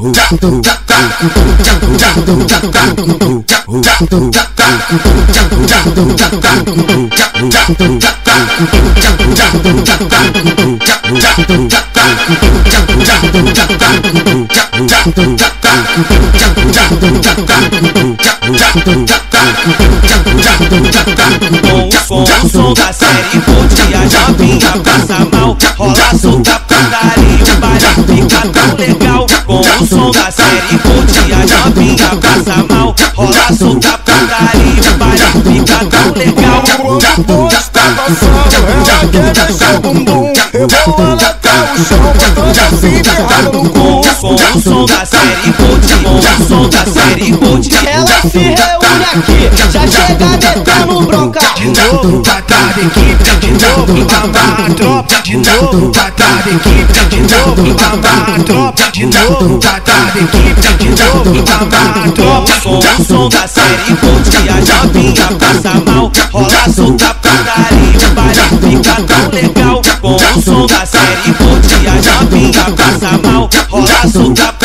Com o som da série curte a jovinha passa mal. Rola passa mal. Rola solta putaria, o baile fica tão legal. Quando está passando, ela quer deixar bumbum. Rebola até o chão, botando assim derrado no cu. Com o som da série com o som da série curte Ela se reúne aqui, já chega metendo bronca De novo, o som da série curte a jovinha passa mal. Rola solta putaria, o baile fica tão legal Com o som da série curte a jovinha passa mal Rola solta putaria,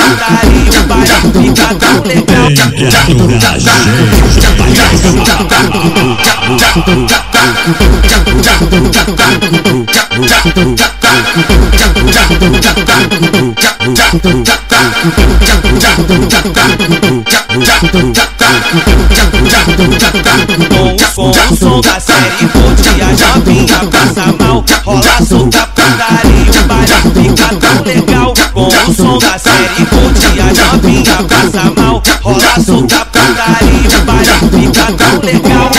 Com o som da série curte a jovinha passa mal. Rola solta putaria, o baile fica tão legal. Com o som da série a jovinha passa mal Rola solta putaria, o baile fica tão legal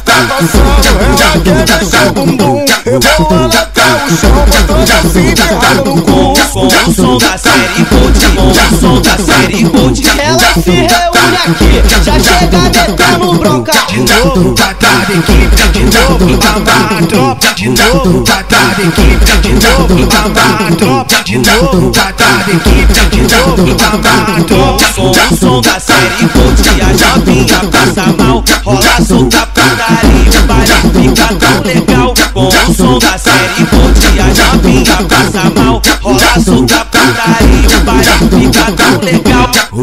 está passando, ela quer deixar o bumbum Rebola até o chão, botando assim derrado no cu Com o som da série curte, com o som da série curte Ela se reúne aqui, já chega metendo bronca De novo, patada equipe, de novo, bamba, tropa De novo, patada equipe, de novo, bamba, tropa De novo, patada equipe, de novo, Com o som da série curte a jovinha passa mal. Rola solta putaria, o baile fica tão legal. Com o som da série curte a jovinha passa mal. Rola solta putaria, o baile fica tão legal.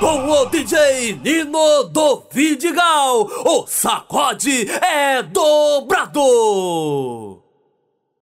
Com o DJ Nino do Vidigal, o sacode é dobrador.